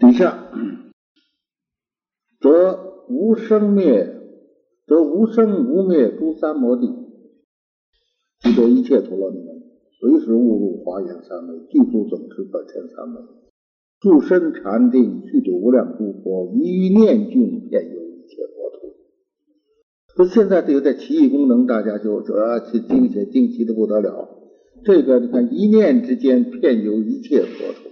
底下则无生灭，则无生无灭诸三摩地，即得一切陀罗尼门，随时误入华严三昧，具足总持本前三昧，住身禅定，去度无量诸佛，一念境遍游一切国土。所以现在这个在奇异功能，大家就主要去惊奇惊奇的不得了。这个你看，一念之间遍游一切国土。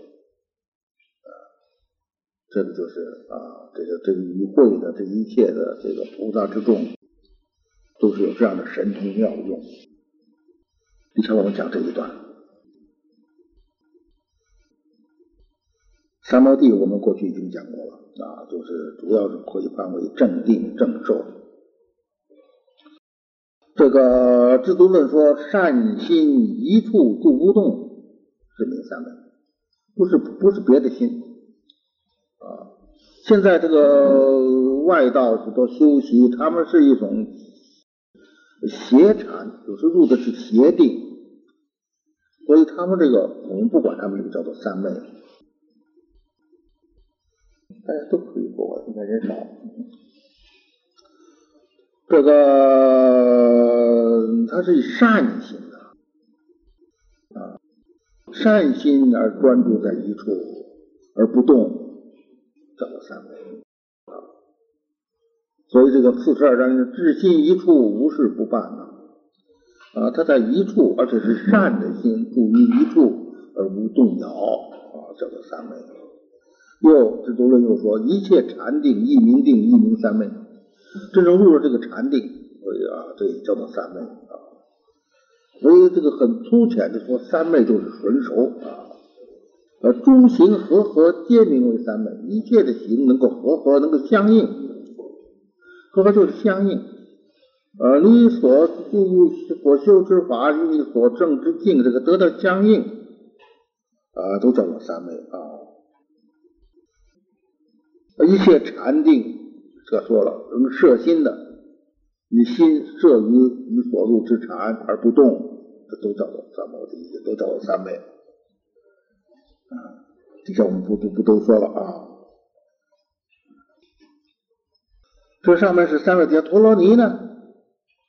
这个就是啊，这个这个与会的这一切的这个菩萨之众，都是有这样的神通妙用。以前我们讲这一段，三摩地我们过去已经讲过了啊，就是主要是可以分为正定正受。这个制度论说善心一处住不动，是名三昧，不是不是别的心。现在这个外道许多修习，他们是一种邪禅，有时入的是邪定，所以他们这个我们不管他们这个叫做三昧，大家都可以过，应该人少。这个他是以善心的啊，善心而专注在一处而不动。叫做三昧啊，所以这个四十二章是至心一处，无事不办呐啊，他在一处，而且是善的心，住于一处而无动摇啊，叫做三昧。又这多论又说，一切禅定一明定，一明三昧，真正入了这个禅定，所以啊，这也叫做三昧啊。所以这个很粗浅的说，三昧就是纯熟啊。呃，诸行和合皆名为三昧，一切的行能够和合，能够相应，和合就是相应。呃，你所所修之法与你所证之境，这个得到相应，啊，都叫做三昧啊。一切禅定，这说了，能摄心的，你心摄于你所入之禅而不动，这都叫做三昧，都叫做三昧。啊，底下我们不都不都说了啊？这上面是三个节陀罗尼呢，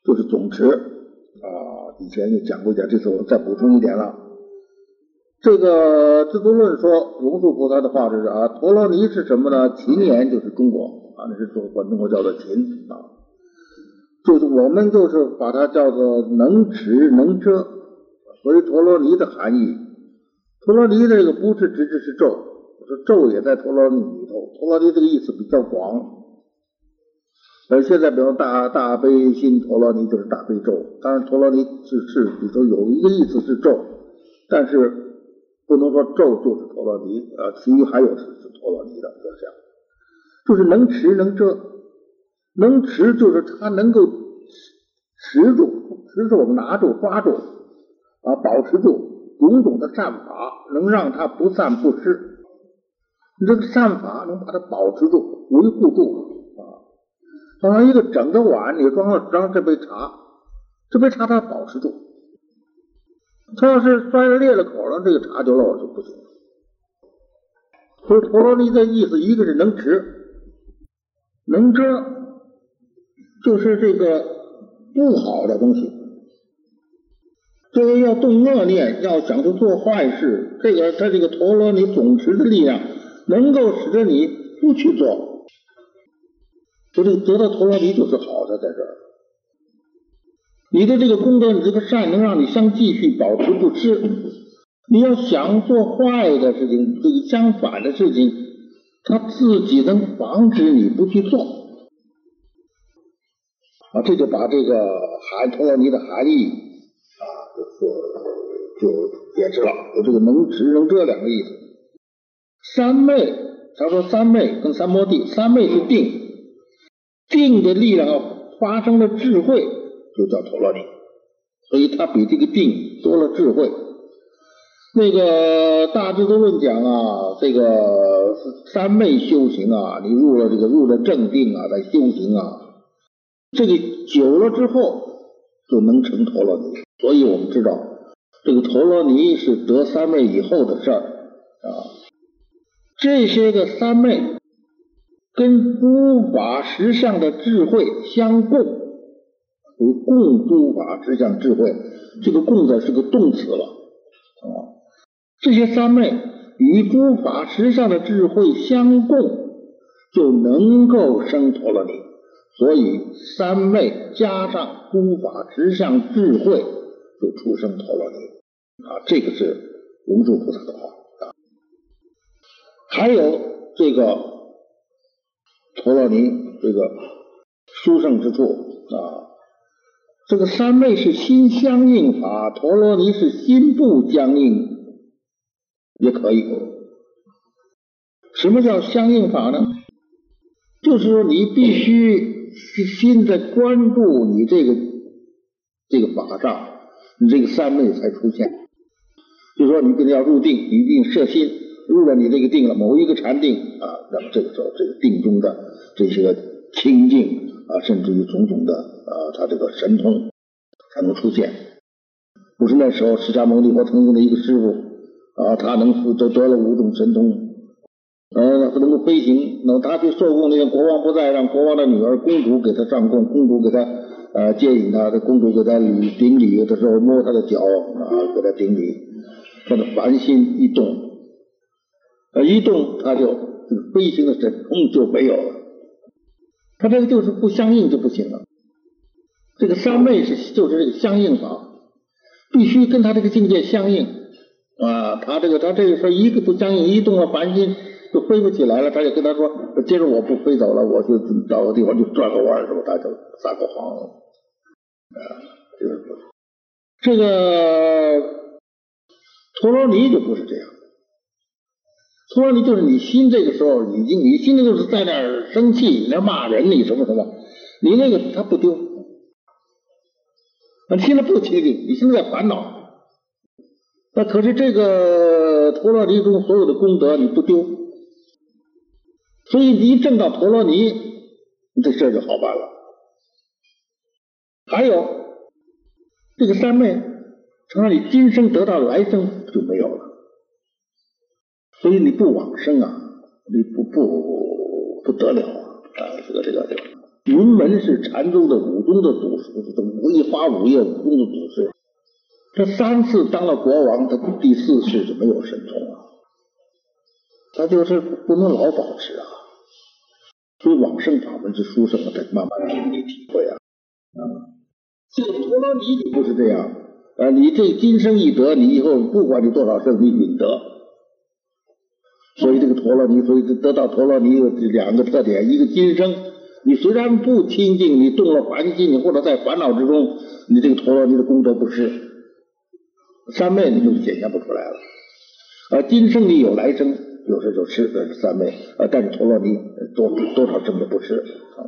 就是总持啊。以前也讲过一点，这次我再补充一点了。这个《智度论》说，龙树菩萨的话就是啊，陀罗尼是什么呢？秦言就是中国啊，那是中管中国叫做秦啊，就是我们就是把它叫做能持能遮，所以陀罗尼的含义。陀罗尼这个不是直指是咒，我说咒也在陀罗尼里头。陀罗尼这个意思比较广，而现在比如大大悲心陀罗尼就是大悲咒，当然陀罗尼是是里头有一个意思是咒，但是不能说咒就是陀罗尼啊，其余还有是是陀罗尼的，就是这样，就是能持能遮，能持就是它能够持住，持住我们拿住抓住啊，保持住。种种的善法能让它不散不失，你这个善法能把它保持住、维护住啊。好像一个整个碗里装了装这杯茶，这杯茶它保持住，它要是摔了裂了口了，这个茶就漏了就不行。所以陀罗尼的意思，一个是能持，能遮，就是这个不好的东西。这个要动恶念，要想去做坏事，这个他这个陀罗尼总持的力量，能够使得你不去做。所以得到陀罗尼就是好的，在这儿，你的这个功德，你这个善，能让你相继续保持不失。你要想做坏的事情，这个相反的事情，他自己能防止你不去做。啊，这就把这个含陀罗尼的含义。就就解释了，有这个能持能遮两个意思。三昧，他说三昧跟三摩地，三昧是定，定的力量发生了智慧，就叫陀罗尼，所以它比这个定多了智慧。那个大智度论讲啊，这个三昧修行啊，你入了这个入了正定啊，在修行啊，这个久了之后就能成陀罗尼。所以我们知道，这个陀罗尼是得三昧以后的事儿啊。这些个三昧跟诸法实相的智慧相共，为共诸法实相智慧。这个“共”字是个动词了啊。这些三昧与诸法实相的智慧相共，就能够生陀罗尼。所以三昧加上诸法实相智慧，就出生陀罗尼啊。这个是龙树菩萨的话啊。还有这个陀罗尼这个殊胜之处啊，这个三昧是心相应法，陀罗尼是心不相应，也可以。什么叫相应法呢？就是说你必须心在关注你这个这个法上，你这个三昧才出现。就是说你肯定要入定，一定设心。入了你这个定了某一个禅定啊，那么这个时候这个定中的这些个清净啊，甚至于种种的啊，他这个神通才能出现。不是那时候释迦牟尼佛曾经的一个师傅啊，他能得得了五种神通，呃，能够飞行，那他去受供那个国王不在，让国王的女儿公主给他上供，公主给他呃建议他，这公主给他礼顶礼的时候摸他的脚啊，给他顶礼，他的凡心一动。呃，一动他就这个飞行的神通就没有了，他这个就是不相应就不行了。这个三昧是就是这个相应法，必须跟他这个境界相应啊。他这个他这个说一个不相应，一动了凡心就飞不起来了。他就跟他说，接着我不飞走了，我就找个地方就转个弯，是吧？他就撒个谎啊，就是这个陀罗尼就不是这样。陀罗尼就是你心这个时候你，你心里就是在那儿生气，你那骂人，你什么什么，你那个他不丢，你心里不清净，你心里在烦恼，那可是这个陀罗尼中所有的功德你不丢，所以你一证到陀罗尼，这事儿就好办了。还有这个三昧，成了你今生得到，来生就没有了。所以你不往生啊，你不不不得了啊！啊，这个这个这个，云门是禅宗的五宗的祖师，这五一花五叶五宗的祖师，他三次当了国王，他第四世就没有神通了，他就是不能老保持啊。所以往生法门是殊胜啊，得慢慢经历体会啊。啊，这个陀罗尼就不是这样啊，你这今生一得，你以后不管你多少生，你允得。所以这个陀罗尼，所以得到陀罗尼有两个特点：一个今生，你虽然不清净，你动了凡心，你或者在烦恼之中，你这个陀罗尼的功德不失，三昧你就显现不出来了。而今生你有来生，有时就吃，这是三昧；呃，但是陀罗尼多多少生的不吃啊。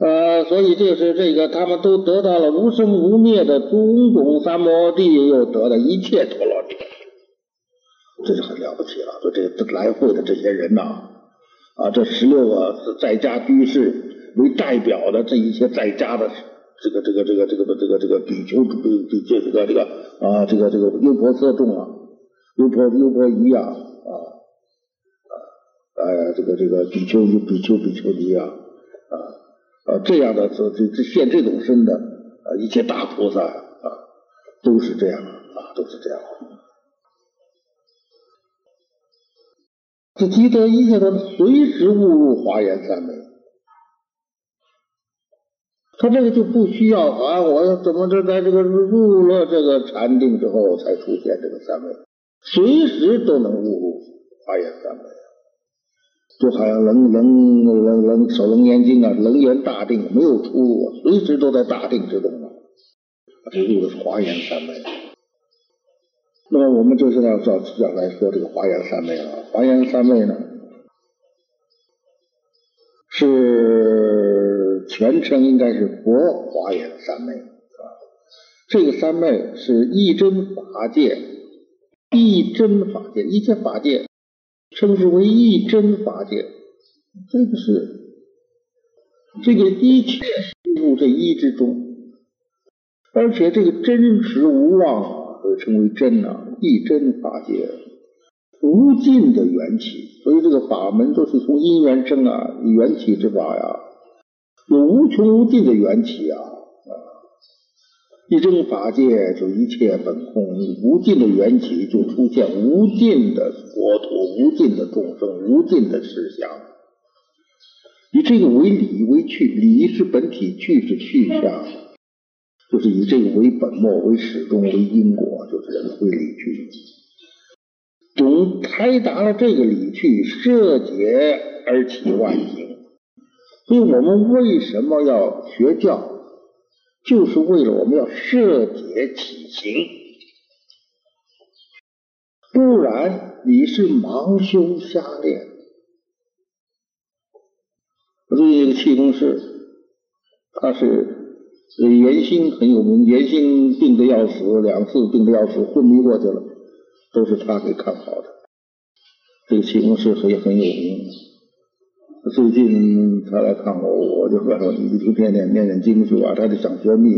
呃，所以就是这个，他们都得到了无生无灭的种种三摩地，又得了一切陀罗尼。这就很了不起了，说这这来会的这些人呐，啊，这十六个在家居士为代表的这一些在家的这个这个这个这个这个这个比丘比比这个这个啊这个这个优婆塞众啊，优婆优婆夷啊啊啊哎这个这个比丘比丘比丘尼啊啊啊这样的这这这现这种身的啊一切大菩萨啊都是这样啊都是这样。这积德一切他随时误入华严三昧，他这个就不需要啊！我怎么着在这个入了这个禅定之后才出现这个三昧，随时都能误入华严三昧，就好像楞楞楞楞守楞严经啊，楞严大定没有出路啊，随时都在大定之中啊，这入的是华严三昧。那么我们就是要要要来说这个华严三昧了。华严三昧呢，是全称应该是佛华严三昧啊。这个三昧是一真法界，一真法界，一切法界称之为一真法界。这个是这个一切进入这一之中，而且这个真实无妄啊。称为真啊，一真法界。无尽的缘起，所以这个法门都是从因缘生啊，缘起之法呀，有无穷无尽的缘起啊！一真法界就一切本空，无尽的缘起就出现无尽的国土、无尽的众生、无尽的事相。以这个为理为趣，理是本体，趣是去向，就是以这个为本末、为始终、为因果，就是人会理趣。总开达了这个理趣，摄解而起万行。所以我们为什么要学教？就是为了我们要设解起行，不然你是盲修瞎练。最近一个气功师，他是严心很有名，严心病得要死，两次病得要死，昏迷过去了，都是他给看好的。这个气功师很很有名。最近他来看我，我就说说你就天天念念经书啊，他就想学密。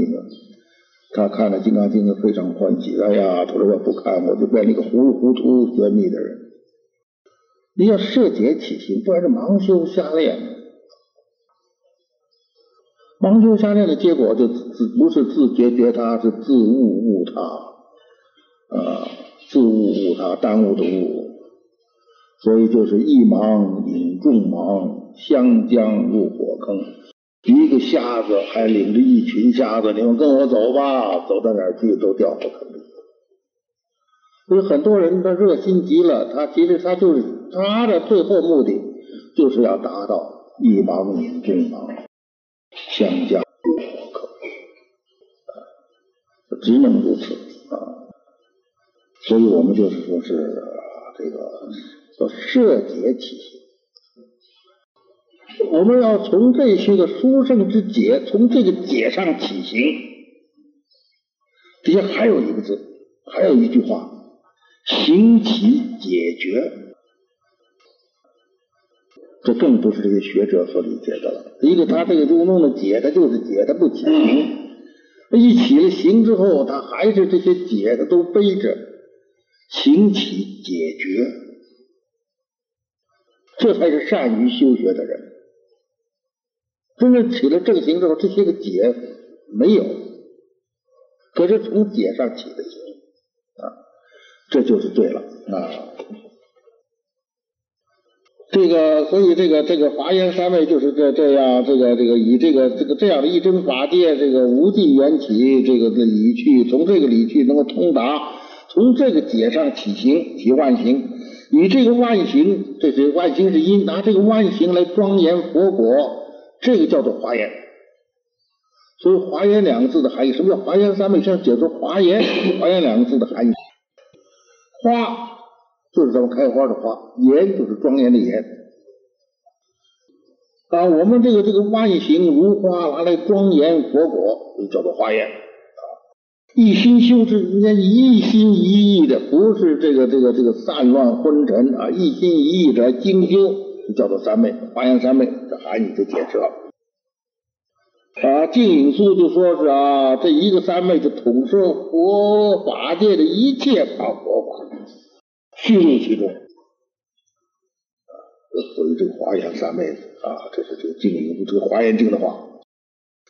他看了《金刚经》非常欢喜，哎呀，他说我不看，我就变成一个糊里糊涂学密的人。你要设解起心，不然是盲修瞎练。盲修瞎练的结果，就自不是自觉觉他，是自悟悟他，啊，自悟悟他，耽误的悟，所以就是一盲引众盲，相将入火坑。一个瞎子还领着一群瞎子，你们跟我走吧，走到哪儿去都掉火坑里。所以很多人他热心极了，他其实他就是他的最后目的，就是要达到一盲引众盲。相加入火坑，只能如此啊！所以我们就是说是这个叫设解起行，我们要从这些个殊胜之解，从这个解上起行。底下还有一个字，还有一句话：行起解决。这更不是这些学者所理解的了。一个他这个就弄的解，他就是解，他不起行。一起了行之后，他还是这些解的都背着，行起解决，这才是善于修学的人。真正起了正行之后，这些个解没有，可是从解上起的行啊，这就是对了啊。这个，所以这个这个华严三昧就是这这样，这个这个以这个这个这样的一真法界，这个无尽缘起，这个的理趣，从这个理趣能够通达，从这个解上起行，起万行，以这个万行，这是万行是因，拿这个万行来庄严佛果，这个叫做华严。所以华严两个字的含义，什么叫华严三昧？像解说华严，华严两个字的含义，花。就是咱们开花的花，严就是庄严的严啊。我们这个这个万行如花，拿来庄严佛果，就叫做华严。一心修持，人家一心一意的，不是这个这个这个散乱昏沉啊，一心一意的精修，就叫做三昧，华严三昧，这含义就解释了啊。净影书就说是啊，这一个三昧就统摄佛法界的一切法佛法。虚入其中，所以这个华严三昧啊，这是这个经里这个华严经的话。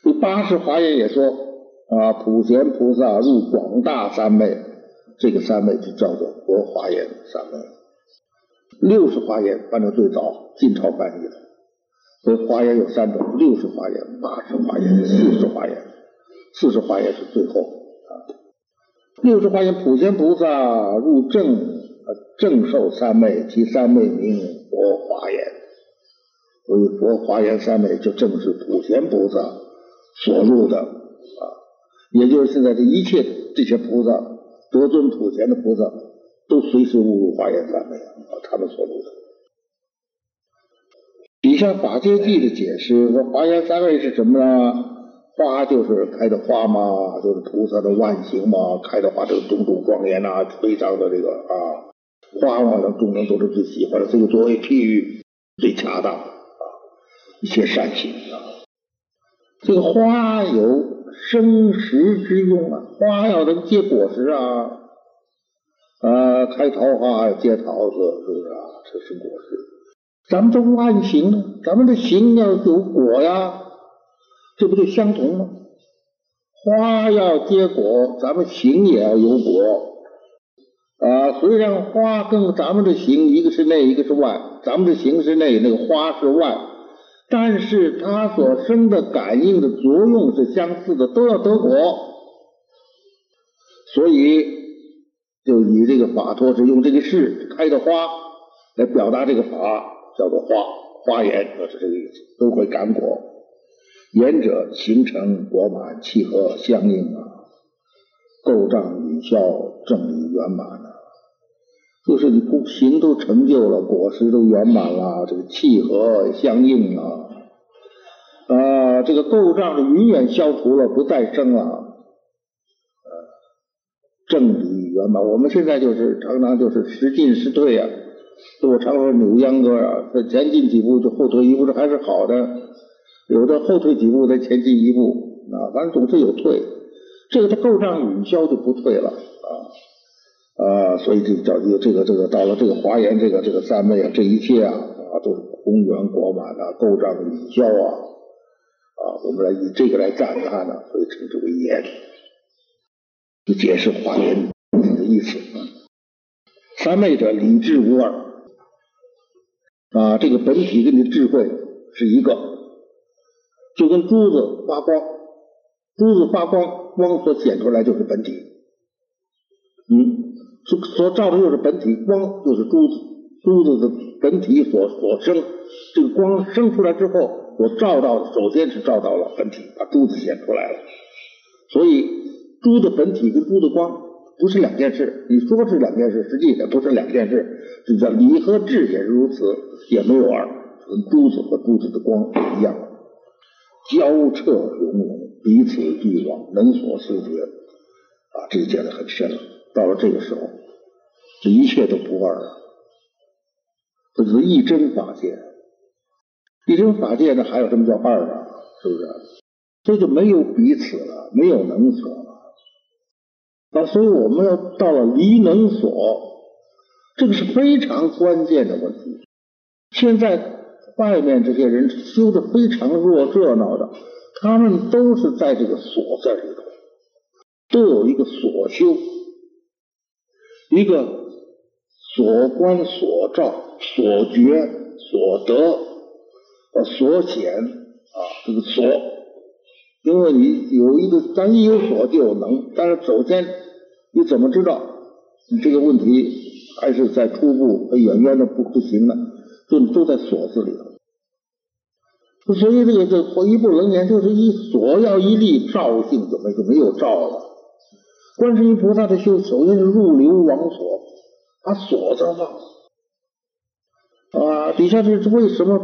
这八十华严也说啊，普贤菩萨入广大三昧，这个三昧就叫做佛华严三昧。六十华严反正最早晋朝翻译的，所以华严有三种：六十华严、八十华严、四十华严。四十华严是最后啊。六十华严，普贤菩萨入正。正受三昧，其三昧名佛华严，所以佛华严三昧就正是普贤菩萨所入的啊，也就是现在这一切这些菩萨得尊普贤的菩萨，都随时误入华严三昧啊，他们所入的。底下法界记的解释说，华严三昧是什么呢？花就是开的花嘛，就是菩萨的万行嘛，开的花这个种种庄严呐，非常的这个啊。花嘛，众人都是最喜欢的，这个作为譬喻最恰当啊。一切善行啊，这个花有生食之用啊，花要能结果实啊啊，开桃花结桃子，是不是啊？这是果实。咱们这万行呢？咱们的行要有果呀，这不就相同吗？花要结果，咱们行也要有果啊。虽然花跟咱们的行一个是内，一个是外，咱们的行是内，那个花是外，但是它所生的感应的作用是相似的，都要得果。所以。就以这个法托是用这个事开的花来表达这个法，叫做花花言，就是这个意思，都会感果。言者形成果满，契合相应啊，构障允效，正理圆满。就是你不行都成就了，果实都圆满了，这个契合相应啊，啊，这个构障是永远消除了，不再生了，啊，正理。圆满，我们现在就是常常就是时进时退啊，我常说扭秧歌啊，这前进几步就后退一步，这还是好的；有的后退几步再前进一步啊，反正总是有退。这个它够上允消就不退了啊啊，所以这叫这个这个到了这个华严这个这个三昧啊，这一切啊啊都是宏圆果满啊，够上允消啊啊，我们来以这个来赞叹呢，所以称之为言，就解释华严的。意思，三昧者理智无二。啊，这个本体跟你的智慧是一个，就跟珠子发光，珠子发光，光所显出来就是本体，嗯，所所照的就是本体，光就是珠子，珠子的本体所所生，这个光生出来之后，我照到首先是照到了本体，把珠子显出来了，所以珠的本体跟珠的光。不是两件事，你说是两件事，实际上不是两件事。这叫理和智也是如此，也没有二，跟珠子和珠子的光一样，交彻融融，彼此俱往，能所思觉啊，这个讲的很深了。到了这个时候，这一切都不二了，这就是一真法界。一真法界呢，还有什么叫二啊？是不是？这就没有彼此了，没有能所了。啊，所以我们要到了离能所，这个是非常关键的问题。现在外面这些人修的非常热热闹的，他们都是在这个所在里头，都有一个所修，一个所观所照所觉所得呃所显啊，这个所，因为你有一个，咱一有所就有能，但是首先。你怎么知道？你这个问题还是在初步，远远的不不行了，就都在所字里头。所以这个这一部楞严就是一锁要一立照性，就没就没有照了。观世音菩萨的修，首先是入流往所，把锁字放啊。底下这是为什么？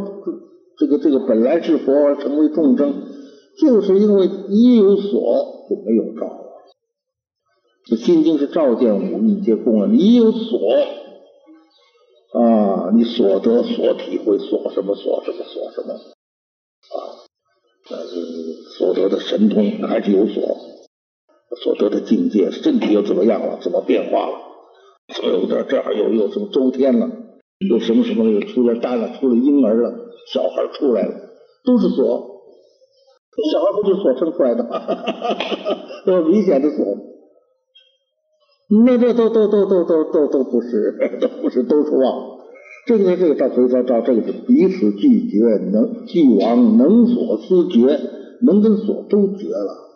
这个这个本来是佛成为众生，就是因为一有锁就没有照。这心经是照见五蕴皆空啊！你有所啊，你所得所体会所什么所什么所什么啊？那是所得的神通还是有所？所得的境界，身体又怎么样了？怎么变化了？所有的这儿又又什么周天了？又什么什么又出了蛋了？出了婴儿了？小孩出来了？都是所，小孩不是所生出来的吗？那么明显的所。那这都都都都都都都不是，都不是，都是妄。这个这个照，所以说照这个是彼此拒绝，能既往能所思觉，能跟所都绝了，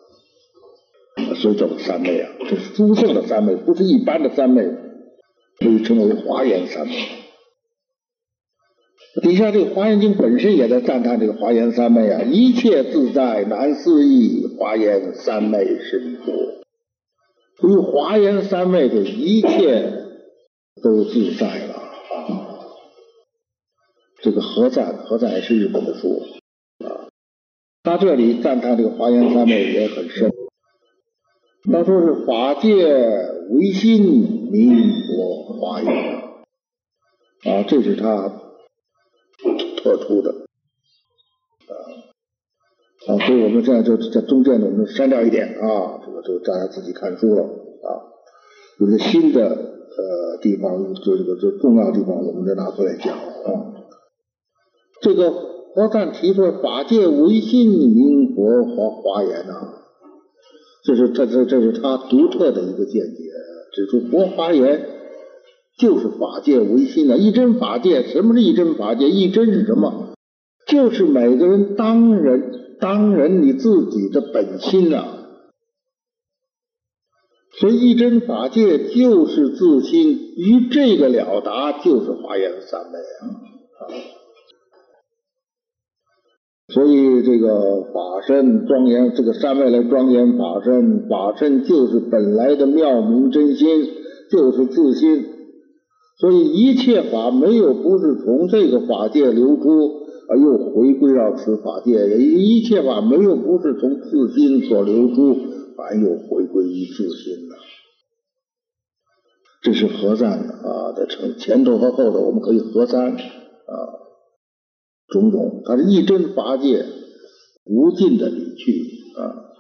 所以叫做三昧啊。这是殊胜的三昧，不是一般的三昧，所以称为华严三昧。底下这个《华严经》本身也在赞叹这个华严三昧啊，一切自在难思议，华严三昧是一部。所以华严三昧的一切都自在了啊！这个何赞何赞也是日本的书啊，他这里赞叹这个华严三昧也很深。他说是法界唯心名佛华严啊，这是他特殊的啊啊，所以我们现在就在中间呢，我们删掉一点啊。这个就大家自己看书了啊，有些新的呃地方，就这个就重要地方，我们再拿出来讲啊。这个佛赞提出法界唯心明佛华华严呐，这是他这这是他独特的一个见解，指出佛华严就是法界唯心的，一真法界。什么是一真法界？一真是什么？就是每个人当人当人你自己的本心啊。所以一真法界就是自心，于这个了达就是华严三昧啊！所以这个法身庄严，这个三昧来庄严法身，法身就是本来的妙明真心，就是自心。所以一切法没有不是从这个法界流出而又回归到此法界，一切法没有不是从自心所流出。而又回归于自心的，这是合赞啊的成前头和后头，我们可以合三啊种种，它是一真法界无尽的理去啊，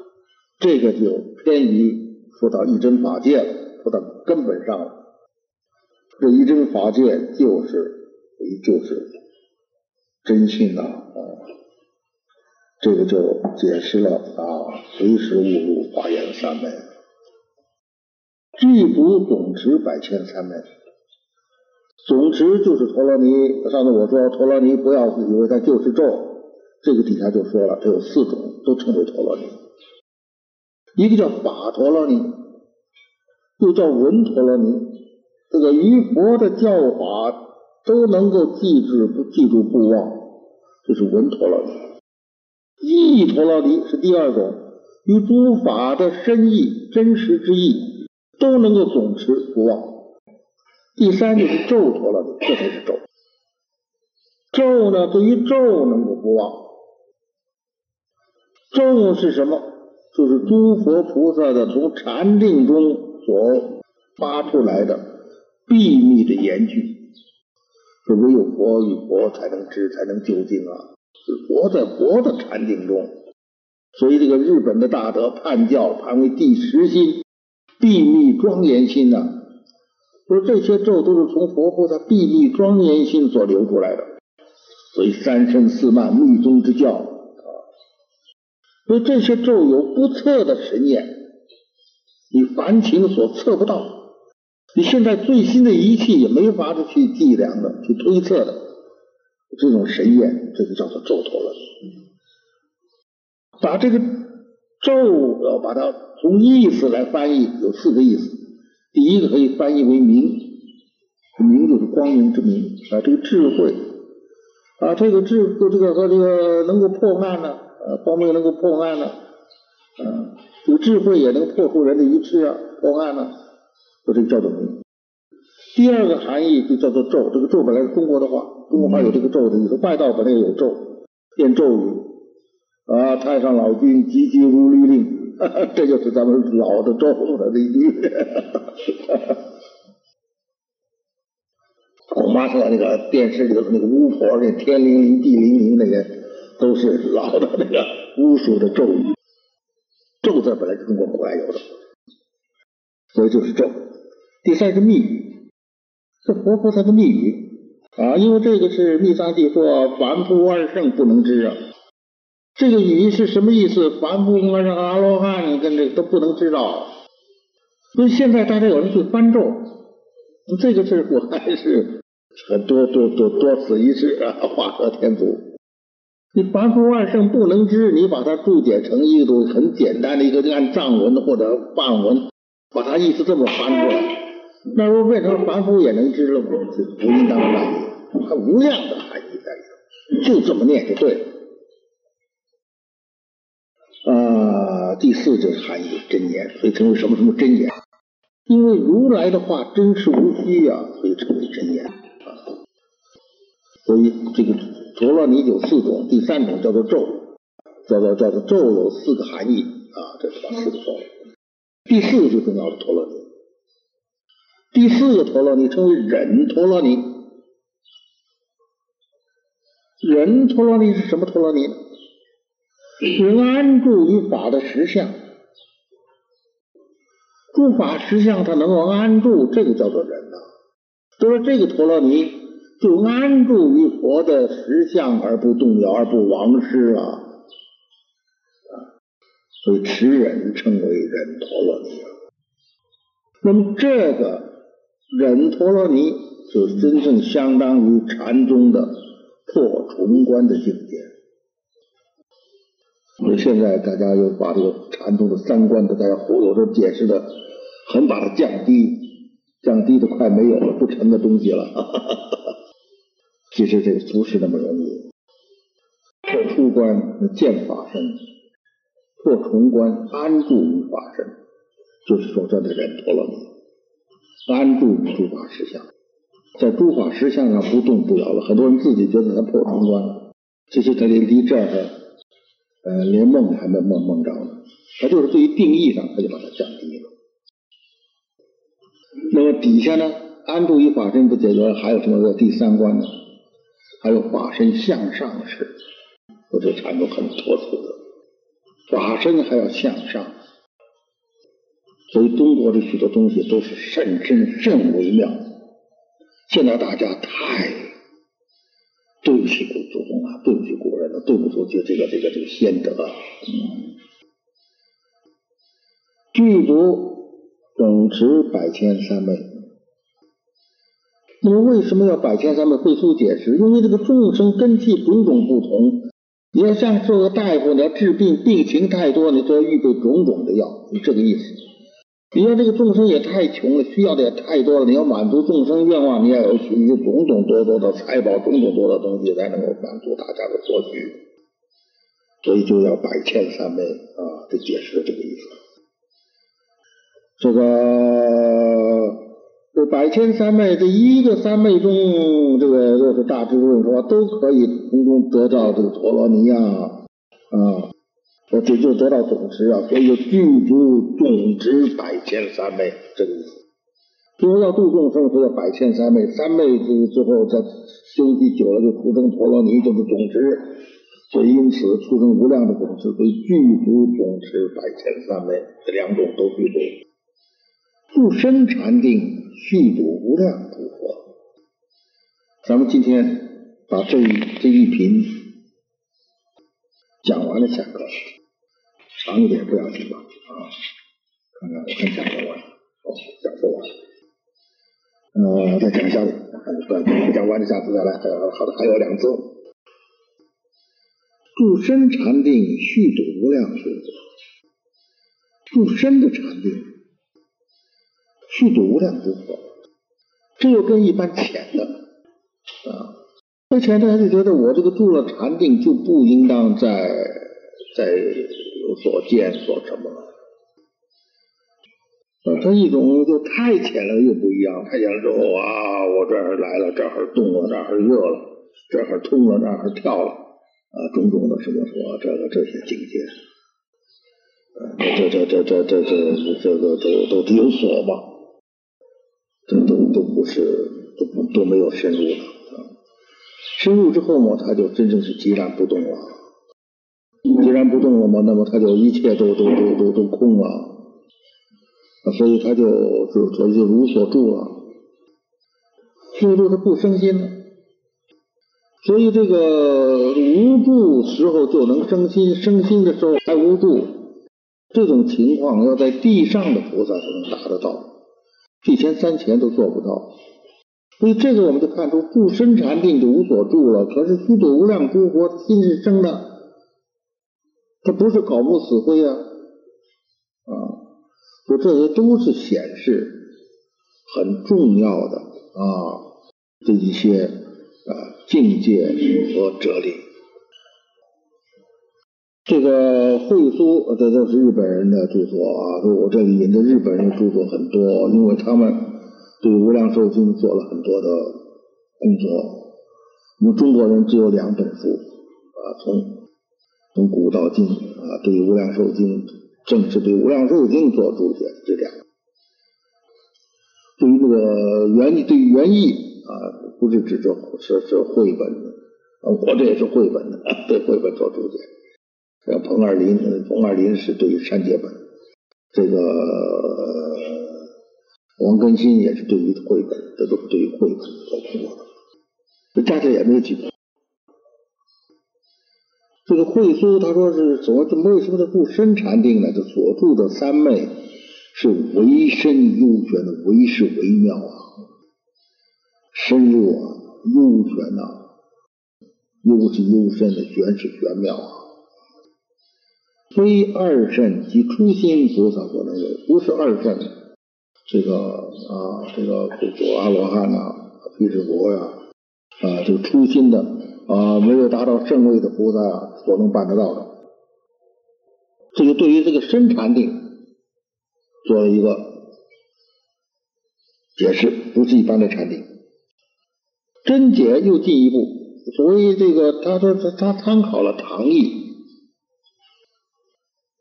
这个就偏于说到一真法界了，说到根本上了。这一真法界就是就是真性啊。这个就解释了啊，随时误入华严三昧，具足总持百千三昧。总持就是陀罗尼。上次我说陀罗尼不要自以为它就是咒，这个底下就说了，它有四种，都称为陀罗尼。一个叫法陀罗尼，又叫文陀罗尼。这个于佛的教法都能够记住不记住不忘，这是文陀罗尼。意陀罗尼是第二种，与诸法的深意、真实之意都能够总持不忘。第三就是咒陀罗，这才是咒。咒呢，对于咒能够不忘。咒是什么？就是诸佛菩萨的从禅定中所发出来的秘密的言句，是唯有佛与佛才能知，才能究竟啊。是佛在佛的禅定中，所以这个日本的大德判教判为第十心，秘密庄严心呢。说这些咒都是从佛菩萨秘密庄严心所流出来的，所以三身四曼密宗之教啊。所以这些咒有不测的神验，你凡情所测不到，你现在最新的仪器也没法子去计量的、去推测的。这种神验，这就叫做咒陀罗。把这个咒要把它从意思来翻译，有四个意思。第一个可以翻译为明，明就是光明之明啊，这个智慧啊，这个智这个和这个能够破案呢，啊，光明能够破案呢，啊，有智慧也能破除人的愚痴啊，破案呢，就这叫做明。第二个含义就叫做咒，这个咒本来是中国的话，中国话有这个咒的意思。外道本来也有咒，念咒语啊，太上老君急急如律令，这就是咱们老的咒的那句。恐怕是那个电视里头那个巫婆，那天灵灵地灵灵那些，都是老的那个巫术的咒语。咒字本来是中国古来有的，所以就是咒。第三是密语。是佛菩萨的密语啊，因为这个是密藏记说凡夫二圣不能知啊。这个语义是什么意思？凡夫二圣、阿罗汉跟这个都不能知道。所以现在大家有人去翻咒，这个事我还是很多多多多此一举啊，画蛇添足。你凡夫二圣不能知，你把它注解成一个很简单的一个按藏文或者梵文，把它意思这么翻出来。那如果变成凡夫也能知了吗？是不应当翻译，它无量的含义在里头，就这么念就对了。啊，第四就是含义真言，所以称为什么什么真言？因为如来的话真实无虚啊，所以称为真言啊。所以这个陀罗尼有四种，第三种叫做咒，叫做叫做咒有四个含义啊，这是把四个说了。第四个最重要的陀罗尼。第四个陀罗尼称为忍陀罗尼，忍陀罗尼是什么陀罗尼？是安住于法的实相，诸法实相它能够安住，这个叫做忍呐。就说这个陀罗尼就安住于佛的实相而不动摇而不亡失啊，所以持忍称为忍陀罗尼。那么这个忍陀罗尼就真正相当于禅宗的破重关的境界。所以现在大家又把这个禅宗的三观给大家忽悠，都解释的很把它降低。降低的快没有了，不成的东西了。其实这个不是那么容易。破出关见法身，破重关安住于法身，就是说这的人陀罗尼，安住于诸法实相，在诸法实相上不动不摇了。很多人自己觉得他破重关了，其实他离离这儿，呃，连梦还没梦梦着呢。他就是对于定义上，他就把它降低了。那么底下呢，安住于法身不解决，还有什么个第三关呢？还有法身向上的事，我就禅宗很脱俗的，法身还要向上，所以中国的许多东西都是甚深甚微妙。现在大家太对不起古祖宗啊，对不起古人了，对不起这这个这个这个先德。嗯，具足。总持百千三昧，那么为什么要百千三昧？会书解释，因为这个众生根器种种不同，你要像做个大夫，你要治病，病情太多，你就要预备种种的药，是这个意思。你要这个众生也太穷了，需要的也太多了，你要满足众生愿望，你要有许种种多多的财宝，种种多的东西才能够满足大家的所需，所以就要百千三昧啊，这解释了这个意思。这个这百千三昧这一个三昧中，这个若是大智论说都可以从中得到这个陀罗尼啊啊，这就得到总值啊，所以就具足总值百千三昧这个意思。就是要度众生，说要百千三昧，三昧之之后再修习久了就出生陀罗尼，就是总值。所以因此出生无量的总值，所以具足总值百千三昧这两种都具足。不生禅定，续度无量诸佛。咱们今天把这一这一品讲完了，下课长一点不要紧吧？啊，看看我看讲不完，哦，讲不完，呃，再讲一下子，不讲完了。下次再来。好的，还有两字，助身禅定，续度无量诸佛。助身的禅定。续度无量诸佛，这又跟一般浅的啊，那浅的还是觉得我这个住了禅定就不应当再再有所见所什么了啊，他一种就太浅了又不一样，太浅了之后啊，我这儿来了，这儿动了，这儿热了，这儿通了，那儿跳了啊，种种的什么什么这个这些境界，这这这这这这这个都都有所吧。这都都不是，都不都没有深入了！深入之后嘛，他就真正是寂然不动了。寂然不动了嘛，那么他就一切都都都都都空了！所以他就就他就无所住了，所以说他不生心。所以这个无助时候就能生心，生心的时候还无助，这种情况要在地上的菩萨才能达得到。地前三前都做不到，所以这个我们就看出不生禅定就无所住了。可是虚度无量诸佛心是生的，他不是搞不死灰啊啊！说这些都是显示很重要的啊这一些啊境界和哲理。这个会书，这都是日本人的著作啊。我这里引的日本人的著作很多，因为他们对《无量寿经》做了很多的工作。我们中国人只有两本书啊，从从古到今啊，对《无量寿经》正是对《无量寿经》做注解这两个。对于这个原对于原意啊，不是指着是是绘本的，我这也是绘本的，对绘本做注解。这彭二林，彭二林是对于删节本，这个王根新也是对于绘本，这都是对于绘本做工作的，这加起来也没有几个。这个慧苏他说是怎么怎么为什么他住深禅定呢？这所住的三昧是唯深幽玄的，唯是微妙啊，深入啊，幽玄呐，幽是幽深的，玄是玄妙啊。非二圣及初心菩萨所能为，不是二圣，这个啊，这个果阿罗汉呐，辟支佛呀，啊，这个初心的啊，没有达到圣位的菩萨所能办得到的。这个对于这个深禅定做了一个解释，不是一般的禅定。真解又进一步，所以这个他说他他参考了唐译。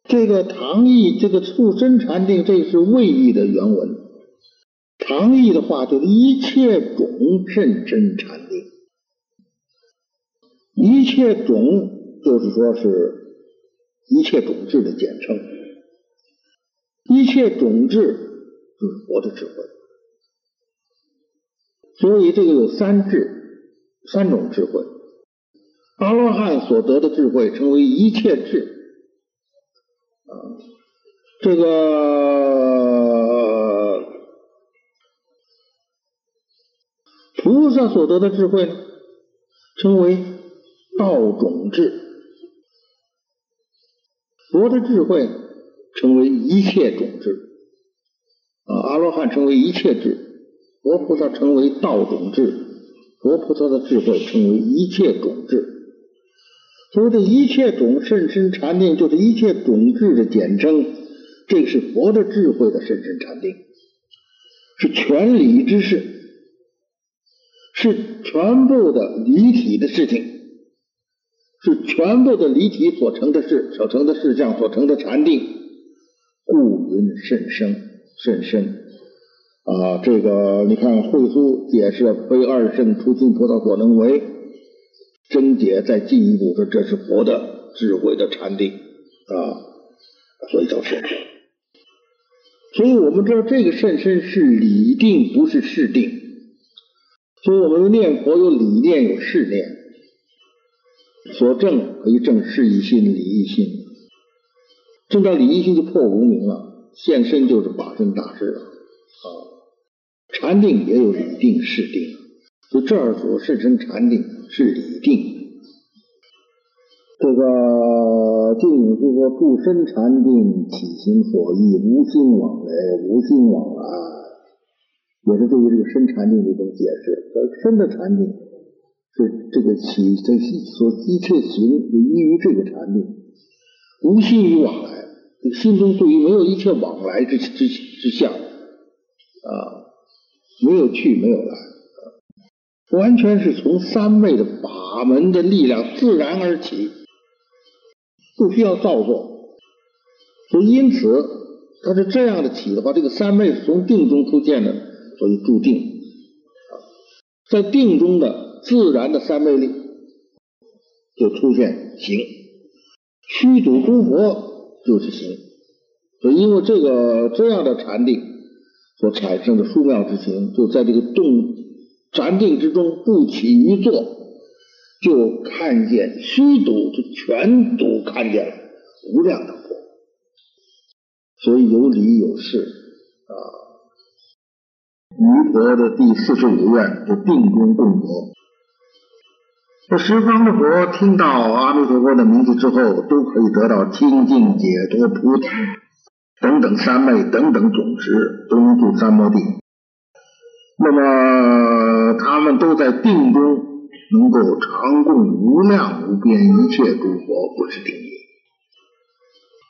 这个唐译这个促深禅定，这是魏译的原文。常义的话就是一切种甚深禅定，一切种就是说是一切种智的简称，一切种智就是佛的智慧。所以这个有三智，三种智慧。阿罗汉所得的智慧称为一切智。啊这个菩萨所得的智慧呢，称为道种智；佛的智慧称为一切种智。啊，阿罗汉称为一切智，佛菩萨称为道种智，佛菩萨的智慧称为一切种智。所谓的一切种甚深禅定，就是一切种智的简称。这是佛的智慧的甚深禅定，是全理之事，是全部的离体的事情，是全部的离体所成的事、所成的事项、所成的禅定，故云甚深甚深啊！这个你看慧苏解释非二圣出心菩萨所能为，真解再进一步说这是佛的智慧的禅定啊，所以叫甚深。所以我们知道，这个甚深是理定，不是事定。所以我们念佛有理念，有事念。所证可以证事一心、理一心。证到理一心就破无明了，现身就是法身大事了。啊，禅定也有理定、事定。就这儿所甚深禅定是理定。这个净影是说住身禅定，起心所意，无心往来，无心往来，也是对于这个身禅定的一种解释。呃，身的禅定是这个起这所一切行有依于这个禅定，无心于往来，心中对于没有一切往来之之之相啊，没有去没有来，完全是从三昧的法门的力量自然而起。不需要造作，所以因此它是这样的起的话，这个三昧是从定中出现的，所以注定啊，在定中的自然的三昧力就出现行，虚度诸佛就是行，所以因为这个这样的禅定所产生的殊妙之情，就在这个动禅定之中不起于坐。就看见虚度，就全都看见了无量的佛，所以有理有事啊。弥陀的第四十五愿就定中供佛，这十方的佛听到阿弥陀佛的名字之后，都可以得到清净解脱、菩提等等三昧等等种子，都能住三摩地。那么他们都在定中。能够常供无量无边一切诸佛，不是定义。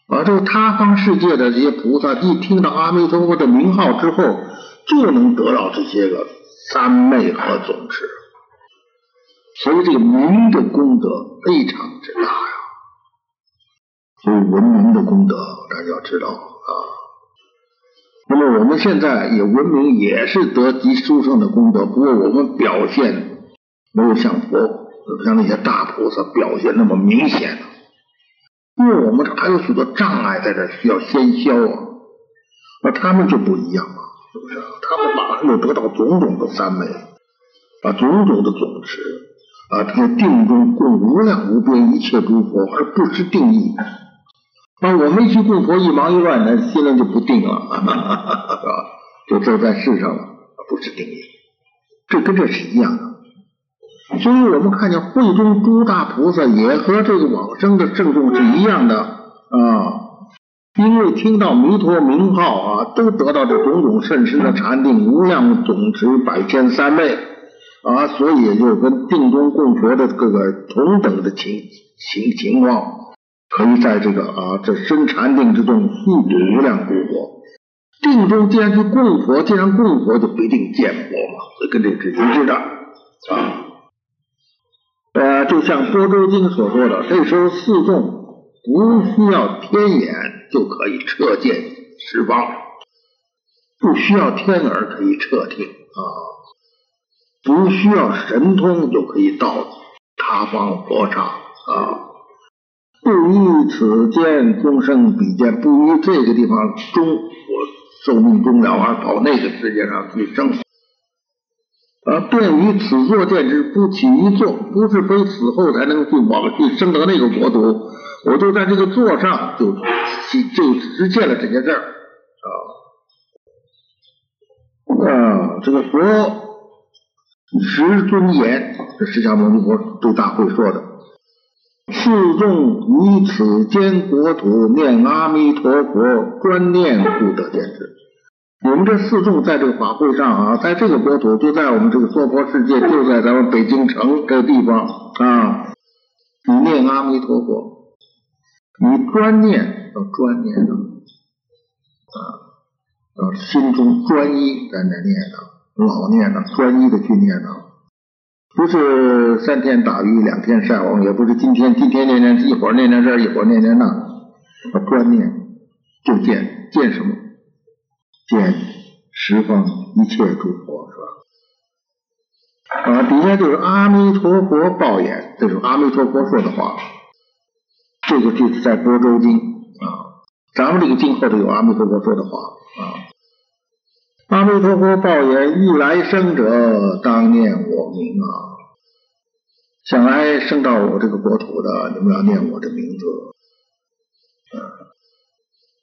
而这个他方世界的这些菩萨，一听到阿弥陀佛的名号之后，就能得到这些个三昧和总持。所以这个明的功德非常之大呀。所以文明的功德，大家要知道啊。那么我们现在也文明，也是得及殊胜的功德，不过我们表现。没有像佛，像那些大菩萨表现那么明显，因为我们还有许多障碍在这需要先消啊，而他们就不一样了，是不是？他们马上就得到种种的三昧，啊，种种的总持，啊，这个定中供无量无边一切诸佛，而不失定义。啊，我们去供佛，一忙一乱，那心里就不定了，是吧？就这在世上了，不是定义。这跟这是一样的。所以我们看见会中诸大菩萨也和这个往生的圣众是一样的啊。因为听到弥陀名号啊，都得到这种种甚深的禅定，无量总持百千三昧啊，所以也就跟定中供佛的各个同等的情情情况，可以在这个啊这深禅定之中速度无量供佛。定中既然去供佛，既然供佛就不一定见佛嘛，跟这是一致的啊。呃，就像《波州经》所说的，这时候四众。不需要天眼就可以彻见十方，不需要天耳可以彻听啊，不需要神通就可以到他方佛刹啊，不于此间终生比见，不于这个地方终我寿命终了而到那个世界上去生。啊，便于此座见之，不起一座，不是非死后才能去往去升得那个国土。我就在这个座上就就实现了这件事儿啊啊！这个佛十尊言，这释迦牟尼佛对大会说的，四众于此间国土念阿弥陀佛，专念不得见之。我们这四众在这个法会上啊，在这个国土，就在我们这个娑婆世界，就在咱们北京城这个地方啊，你念阿弥陀佛。你专念要专念的啊啊，心中专一在那念的，老念的，专一的去念的，不是三天打鱼两天晒网，也不是今天今天念念一会儿念念这一会儿念念那，专念就见见什么？见十方一切诸佛是吧？啊，底下就是阿弥陀佛报言，这是阿弥陀佛说的话。这个句子在《波州经》啊，咱们这个经后头有阿弥陀佛说的话啊。阿弥陀佛报言：欲来生者，当念我名啊！想来生到我这个国土的，你们要念我的名字。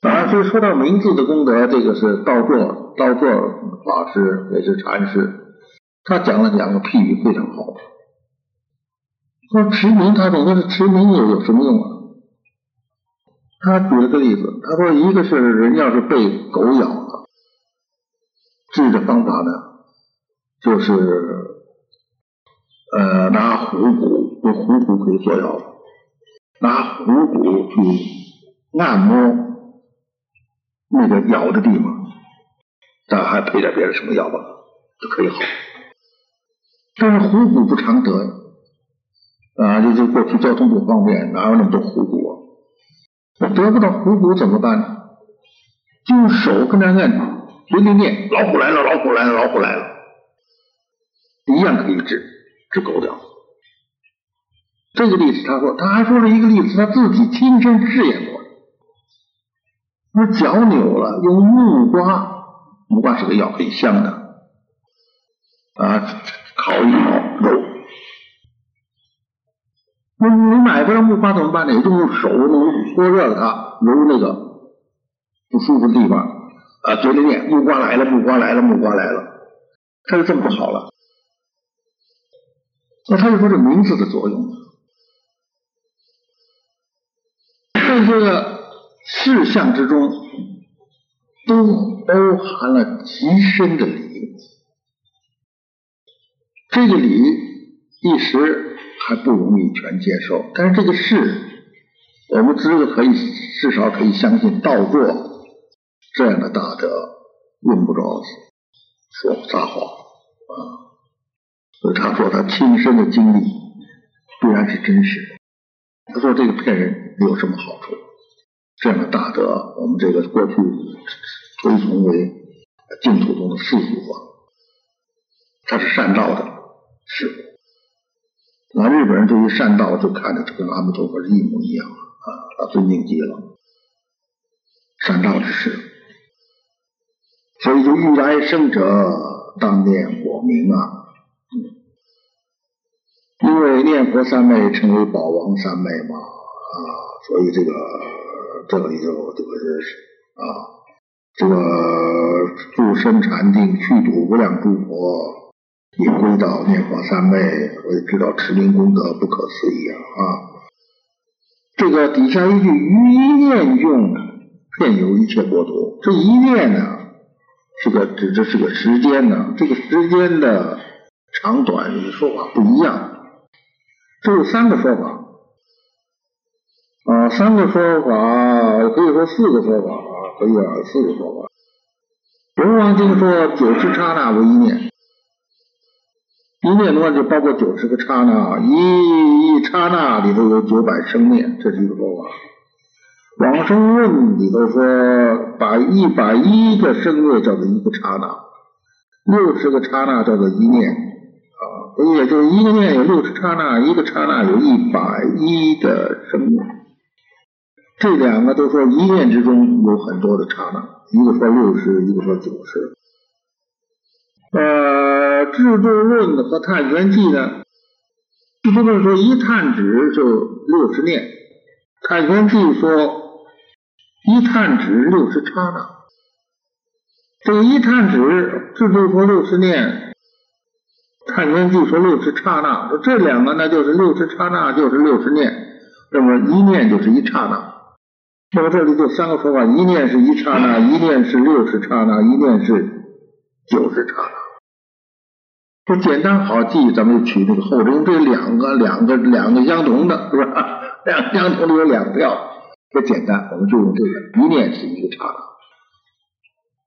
啊，所以说到名字的功德，这个是道座道座法师也是禅师，他讲了两个譬喻非常好。说持名，他总说是持名有有什么用啊？他举了个例子，他说一个是人要是被狗咬了，治的方法呢，就是呃拿虎骨，用虎骨可以做药，拿虎骨去按摩那个咬的地方，但还配点别的什么药吧，就可以好。但是虎骨不常得啊，就是过去交通不方便，哪有那么多虎骨？我得不到虎骨怎么办呢？就用手跟那按，嘴里念老虎来了，老虎来了，老虎来了，一样可以治治狗咬。这个例子他说，他还说了一个例子，他自己亲身试验过。说脚扭了，用木瓜，木瓜是个药，很香的啊，烤一烤肉。那你买不着木瓜怎么办呢？也就用手能搓热了它，揉那个不舒服的地方啊，嘴里念木瓜来了，木瓜来了，木瓜来了，它就这么不好了。那他就说这名字的作用，这些事项之中都包含了极深的理，这个理一时。还不容易全接受，但是这个事，我们知道可以至少可以相信道过这样的大德用不着说撒谎啊。所以他说他亲身的经历必然是真实的。他说这个骗人有什么好处？这样的大德，我们这个过去推崇为净土中的四祖啊，他是善道的师傅。那日本人对于善道就看着就跟阿弥陀佛是一模一样啊，他尊敬极了。善道之士，所以就欲来生者当念我名啊。因为念佛三昧称为宝王三昧嘛啊，所以这个这里头这个是啊，这个助生禅定去度无量诸佛，你归到念佛三昧，我也知道持名功德不可思议啊啊。这个底下一句于一念用，遍游一切国土，这一念呢是个指这是个时间呢，这个时间的长短说法不一样。这有三个说法啊，三个说法可以说四个说法啊，可以啊，四个说法。龙王经说九十刹那为一念，一念的话就包括九十个刹那，一一刹那里头有九百生念，这是一个说法。往生论里头说，把一百一个生灭叫做一个刹那，六十个刹那叫做一念。啊也就是一个念有六十刹那，一个刹那有一百一的生命。这两个都说一念之中有很多的刹那，一个说六十，一个说九十。呃，《制度论》和《探玄记》呢，《制度论》说一探指就六十念，《探玄记》说一探指六十刹那。这个一探指，制度说六十念。探天记说六十刹那，这两个呢就是六十刹那就是六十念，那么一念就是一刹那。那么这里就三个说法：一念是一刹那，一念是六十刹那，一念是九十刹那。说简单好记，咱们就取这个后者，用这两个两个两个相同的，是吧？两相同的有两票，这简单，我们就用这个。一念是一个刹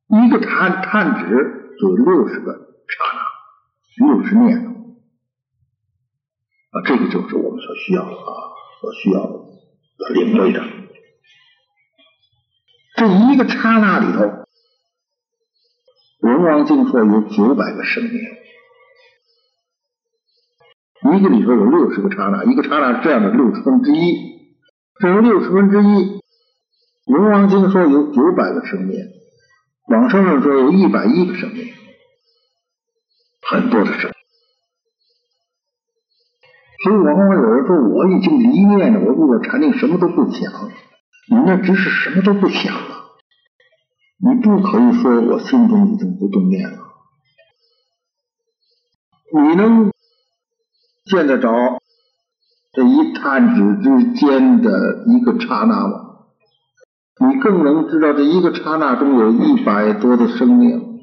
那，一个探探指就六十个刹那。六十念啊，这个就是我们所需要的啊，所需要的领会的。这一个刹那里头，《文王经》说有九百个生命，一个里头有六十个刹那，一个刹那是这样的六十分之一，这有六十分之一，《龙王经》说有九百个生命，往生论说有一百亿个生命。很多的事，所以往往有人说我已经离念了，我入了禅定，什么都不想。你那只是什么都不想了，你不可以说我心中已经不动念了。你能见得着这一探指之间的一个刹那吗？你更能知道这一个刹那中有一百多的生命。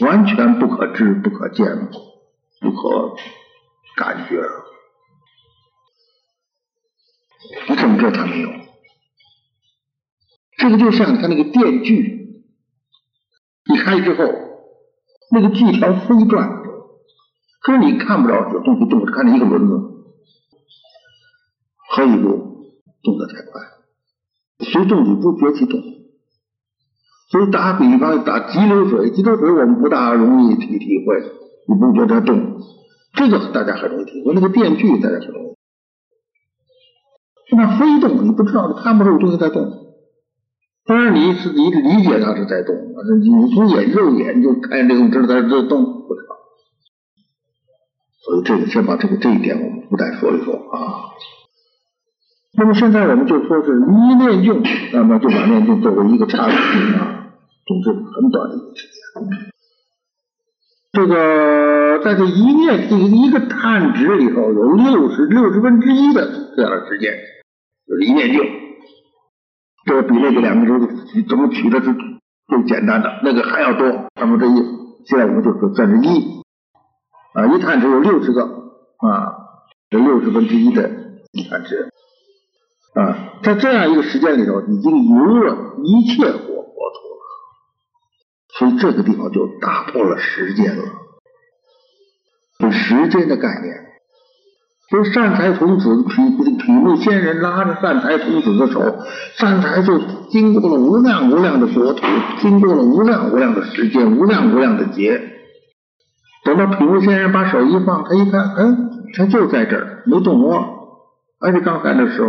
完全不可知、不可见、不可感觉，你怎么知道它没有？这个就像你看那个电锯，一开之后，那个锯条飞转，说你看不着有东西动，只看见一个轮子，何以不动得太快？随动你不觉其动。所以打比方，打急流水，急流水我们不大容易体体会，你不觉得它动？这个大家很容易体会。那个电锯大家很容易，那飞动你不知道，你看不出有东西在动。当然你是你理解它是在动，你从眼肉眼就看见这个知道它在动，所以这个先把这个这一点我们附带说一说啊。那么现在我们就说是一念境，那么就把念境作为一个差别啊。总之很短的一个时间。这个在这一念这一个探值里头，有六十六十分之一的这样的时间，就是一念境。这个比那个两个周怎么取的是最简单的，那个还要多。那么这一现在我们就说算是一啊，一探指有六十个啊，这六十分之一的一探指啊，在这样一个时间里头，已经游了一切国。所以这个地方就打破了时间了，就时间的概念。所以善财童子体体目仙人拉着善财童子的手，善财就经过了无量无量的国土，经过了无量无量的时间，无量无量的劫。等到体目仙人把手一放，他一看，嗯，他就在这儿，没动窝。而且刚才的时候，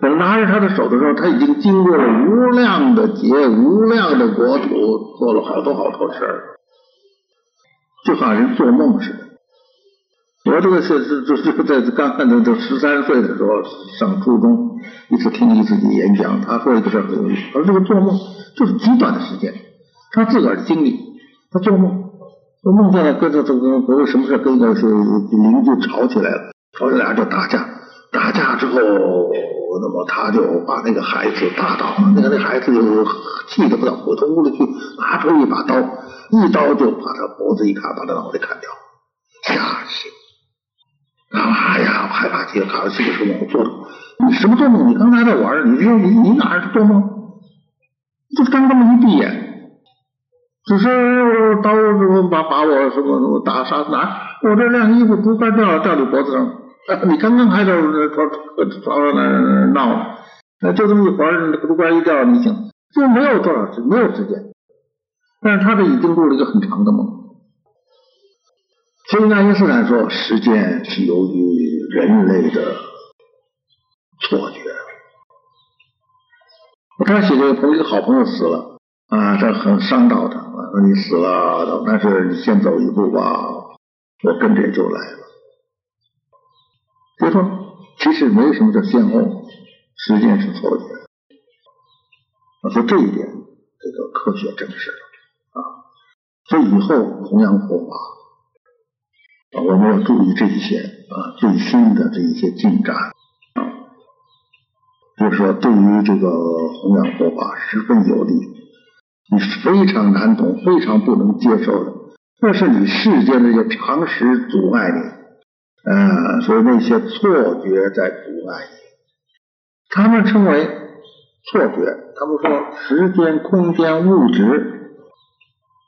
等拿着他的手的时候，他已经经过了无量的劫、无量的国土，做了好多好多事儿，就好像做梦似的。我这个是是是在刚看到这十三岁的时候上初中，一次听一次演讲，他说一个事儿很有意思，而这个做梦就是极短的时间，他自个儿经历，他做梦，做梦见了跟着这个跟为什么事跟个是邻居吵起来了，吵起来就打架，打架之后。那么他就把那个孩子打倒了，那个那孩子就气得不得回到屋里去，拿出一把刀，一刀就把他脖子一砍，把他脑袋砍掉，吓死！哎呀，我害怕极了，卡了这个时候我做的，你什么做梦？你刚才在玩，你说你你哪是做梦？就刚这么一闭眼，只是刀什么把把我什么什么打杀哪？我这晾衣服竹竿掉掉你脖子上。你刚刚还在床床上那闹，那就这么一会儿，那个竹竿一掉，你想就没有多少时，没有时间。但是他这已经做了一个很长的梦。所以爱因斯坦说，时间是由于人类的错觉。我刚写这个朋友，一个好朋友死了啊，这很伤到他啊。说你死了，但是你先走一步吧，我跟着就来了。就说，其实没有什么叫先后，时间是错觉。我说这一点，这个科学证实了啊。所以以后弘扬佛法啊，我们要注意这一些啊最新的这一些进展啊，就是说对于这个弘扬佛法十分有利。你非常难懂、非常不能接受的，那是你世间这些常识阻碍你。嗯，所以那些错觉在阻碍你，他们称为错觉。他们说时间、空间、物质，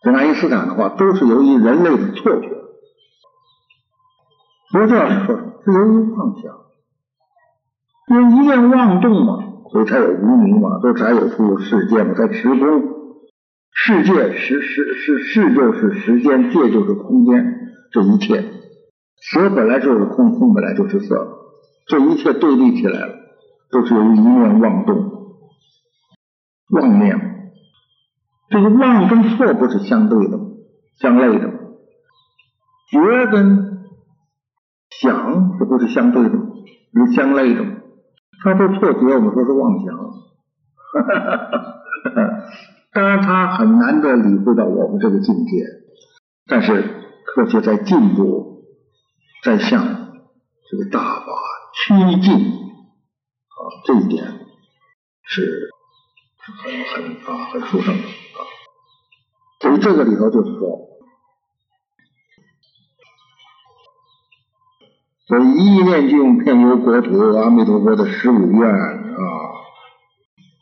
这爱因斯坦的话都是由于人类的错觉。佛教说是由于妄想，因为一念妄动嘛，所以才有无名嘛，都才有出世界嘛，在时空世界时时是世就是时间，界就是空间，这一切。色本来就是空，空本来就是色，这一切对立起来了，都是由一念妄动、妄念。这个妄跟错不是相对的、相类的，觉跟想这不是相对的，是相类的。他说错觉，我们说是妄想。哈哈哈哈哈当然，他很难得理会到我们这个境界，但是科学在进步。在向这个大法趋近啊，这一点是很很啊很殊胜的啊。所以这个里头就是说，所以一念经遍游国土，阿弥陀佛的十五愿啊，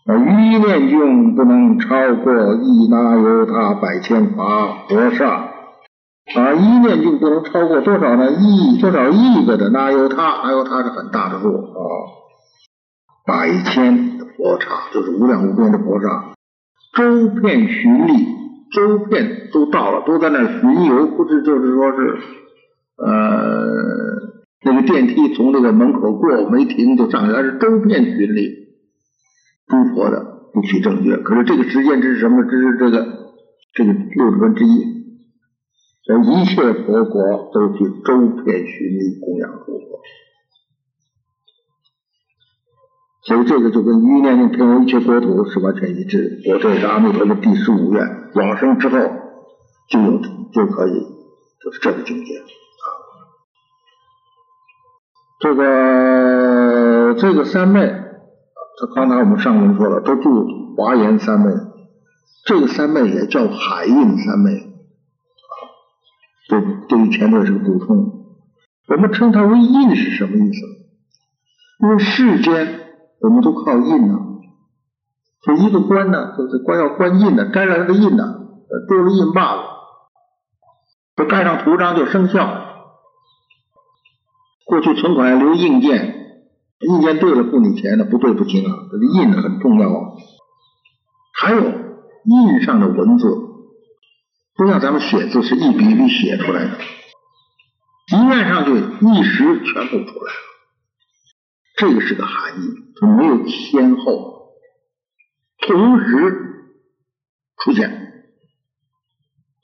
啊一念境不能超过一那由他百千法佛刹。啊，一念就不能超过多少呢？亿多少亿个的，哪有他？哪有他是很大的数啊！百千的佛刹就是无量无边的佛刹，周遍巡历，周遍都到了，都在那巡游，不是就是说是呃那个电梯从那个门口过没停就上去，而是周遍巡历，诸佛的不取正觉。可是这个时间这是什么？这是这个这个六十分之一。一切佛国都去周遍寻觅供养诸佛，所以这个就跟一念念遍游一切国土是完全一致。我这是阿弥陀的第十五愿，往生之后就有就可以，就是这个境界啊。这个这个三昧，刚才我们上文说了，都住华严三昧，这个三昧也叫海印三昧。对，对于前面是个补充。我们称它为印是什么意思？因为世间我们都靠印呐，就一个官呢，就是官要官印的，盖上那个印呢，丢了印罢了，不盖上图章就生效。过去存款要留印件，印件对了付你钱的，不对不行啊，这个印很重要啊。还有印上的文字。不像咱们写字是一笔一笔写出来的，一念上去一时全部出来了。这个是个含义，就没有先后，同时出现，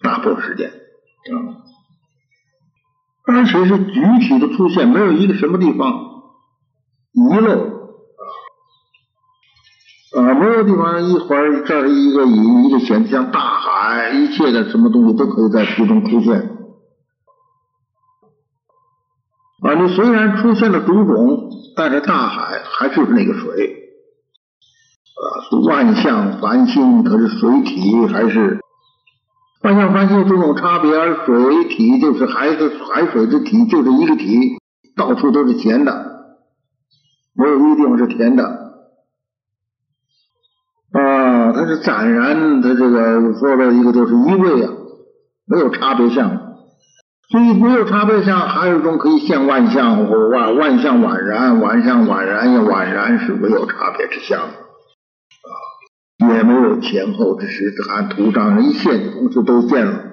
打破时间啊，而且是具体的出现，没有一个什么地方遗漏。啊，没有地方一会儿这儿一个隐，一个显，像大海，一切的什么东西都可以在其中出现。啊，你虽然出现了种种，但是大海还是那个水。啊，万象繁星，可是水体还是万象繁星种种差别，而水体就是还是海水之体，就是一个体，到处都是咸的，没有一个地方是甜的。啊，它是暂然，它这个说的一个就是一味啊，没有差别相，所以没有差别相，还有一种可以现万象或万万象宛然，万象宛然也宛然是没有差别之相啊，也没有前后之时，含图章一现同时都现了，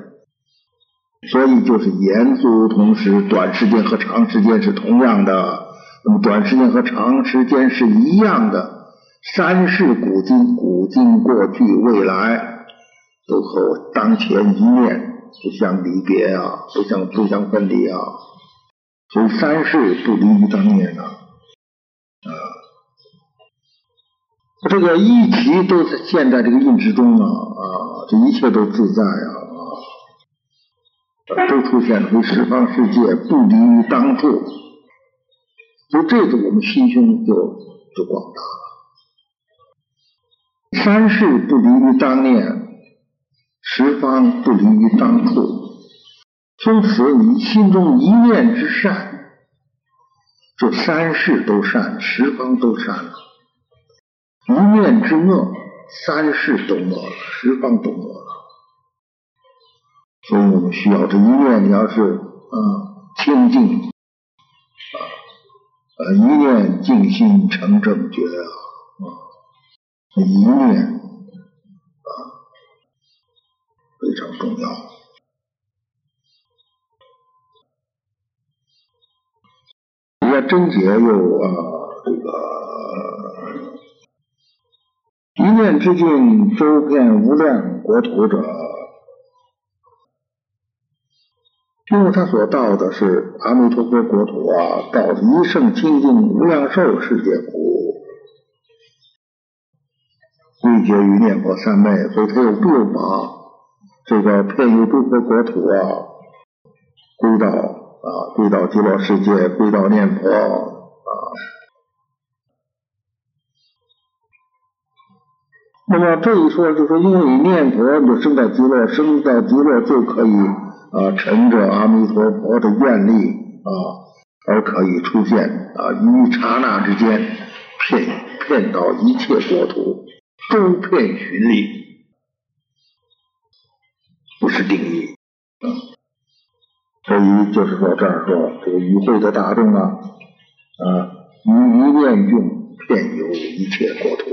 所以就是严肃同时，短时间和长时间是同样的，那么短时间和长时间是一样的。三世古今，古今过去未来，都和我当前一念不相离别啊，不相不相分离啊。所以三世不离于当念啊，啊，这个一体都是现在这个印之中啊啊，这一切都自在啊，都出现了，十方世界不离于当处，所以这次我们心胸就就广大了。三世不离于当念，十方不离于当处。从此你心中一念之善，这三世都善，十方都善了；一念之恶，三世都恶了，十方都恶了。所以我们需要这一念，你要是啊清净，呃一念静心成正觉啊。一念啊非常重要。你看真解又啊这个一念之境，周遍无量国土者，因为他所到的是阿弥陀佛国土啊，到一圣清净无量寿世界苦。归结于念佛三昧，所以他又又把这个遍游诸佛国土啊，归到啊归到极乐世界，归到念佛啊。那么这一说，就说因为你念佛，你就生到极乐，生到极乐就可以啊，乘着阿弥陀佛的愿力啊，而可以出现啊，一刹那之间，骗骗到一切国土。周遍巡礼，不是定义啊。所以就是说这儿说这个与会的大众啊，啊，一念用骗游一切国土。